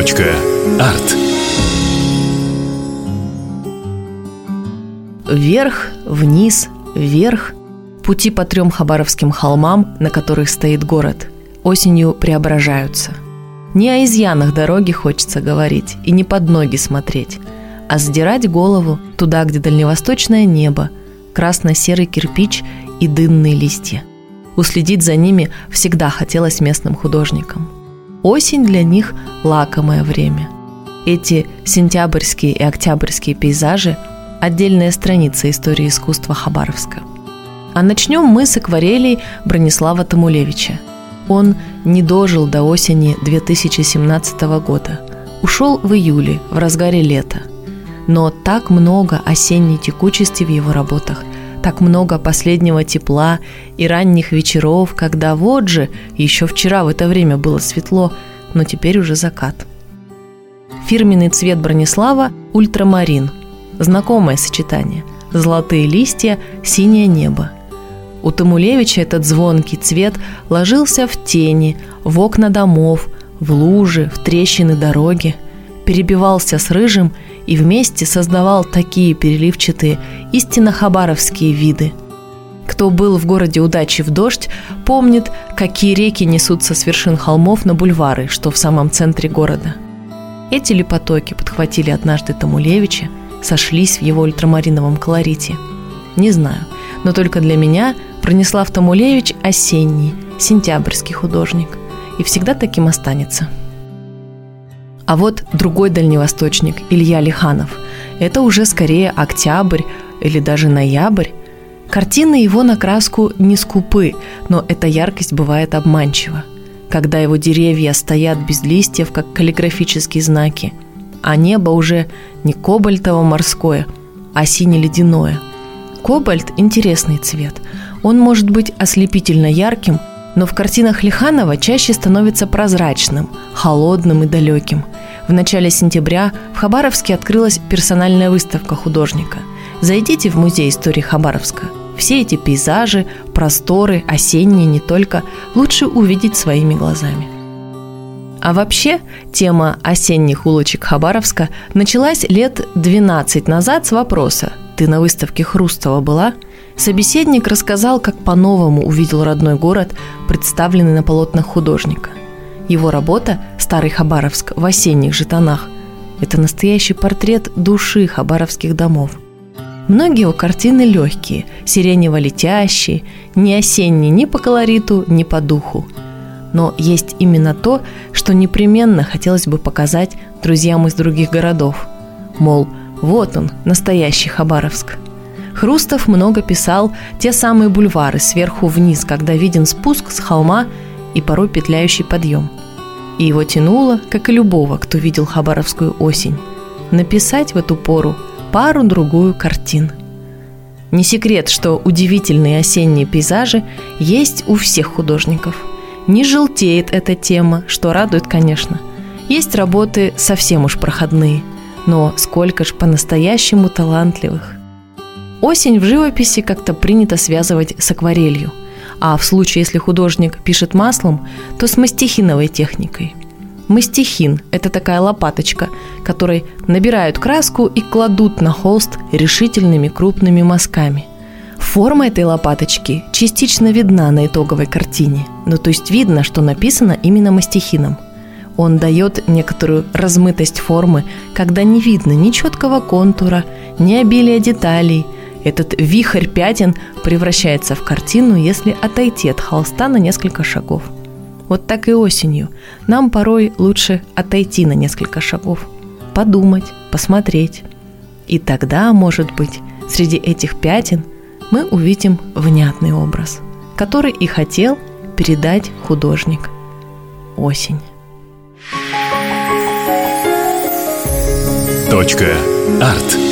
Арт. Вверх, вниз, вверх. Пути по трем хабаровским холмам, на которых стоит город, осенью преображаются. Не о изъянах дороги хочется говорить и не под ноги смотреть, а сдирать голову туда, где дальневосточное небо, красно-серый кирпич и дынные листья. Уследить за ними всегда хотелось местным художникам. Осень для них – лакомое время. Эти сентябрьские и октябрьские пейзажи – отдельная страница истории искусства Хабаровска. А начнем мы с акварелей Бронислава Тамулевича. Он не дожил до осени 2017 года. Ушел в июле, в разгаре лета. Но так много осенней текучести в его работах – так много последнего тепла и ранних вечеров, когда вот же, еще вчера в это время было светло, но теперь уже закат. Фирменный цвет Бронислава – ультрамарин. Знакомое сочетание. Золотые листья, синее небо. У Тамулевича этот звонкий цвет ложился в тени, в окна домов, в лужи, в трещины дороги, перебивался с рыжим – и вместе создавал такие переливчатые, истинно хабаровские виды. Кто был в городе удачи в дождь, помнит, какие реки несутся с вершин холмов на бульвары, что в самом центре города. Эти ли потоки подхватили однажды Тамулевича, сошлись в его ультрамариновом колорите? Не знаю, но только для меня Пронеслав Тамулевич осенний, сентябрьский художник. И всегда таким останется – а вот другой дальневосточник, Илья Лиханов, это уже скорее октябрь или даже ноябрь. Картины его на краску не скупы, но эта яркость бывает обманчива. Когда его деревья стоят без листьев, как каллиграфические знаки, а небо уже не кобальтово-морское, а сине-ледяное. Кобальт – интересный цвет. Он может быть ослепительно ярким, но в картинах Лиханова чаще становится прозрачным, холодным и далеким – в начале сентября в Хабаровске открылась персональная выставка художника. Зайдите в музей истории Хабаровска. Все эти пейзажи, просторы, осенние не только, лучше увидеть своими глазами. А вообще, тема осенних улочек Хабаровска началась лет 12 назад с вопроса «Ты на выставке Хрустова была?» Собеседник рассказал, как по-новому увидел родной город, представленный на полотнах художника. Его работа «Старый Хабаровск» в осенних же тонах – это настоящий портрет души хабаровских домов. Многие его картины легкие, сиренево-летящие, не осенние ни по колориту, ни по духу. Но есть именно то, что непременно хотелось бы показать друзьям из других городов. Мол, вот он, настоящий Хабаровск. Хрустов много писал те самые бульвары сверху вниз, когда виден спуск с холма и порой петляющий подъем – и его тянуло, как и любого, кто видел хабаровскую осень, написать в эту пору пару-другую картин. Не секрет, что удивительные осенние пейзажи есть у всех художников. Не желтеет эта тема, что радует, конечно. Есть работы совсем уж проходные, но сколько ж по-настоящему талантливых. Осень в живописи как-то принято связывать с акварелью – а в случае, если художник пишет маслом, то с мастихиновой техникой. Мастихин – это такая лопаточка, которой набирают краску и кладут на холст решительными крупными мазками. Форма этой лопаточки частично видна на итоговой картине, ну то есть видно, что написано именно мастихином. Он дает некоторую размытость формы, когда не видно ни четкого контура, ни обилия деталей – этот вихрь пятен превращается в картину, если отойти от холста на несколько шагов. Вот так и осенью. Нам порой лучше отойти на несколько шагов, подумать, посмотреть. И тогда, может быть, среди этих пятен мы увидим внятный образ, который и хотел передать художник. Осень. Точка. Арт.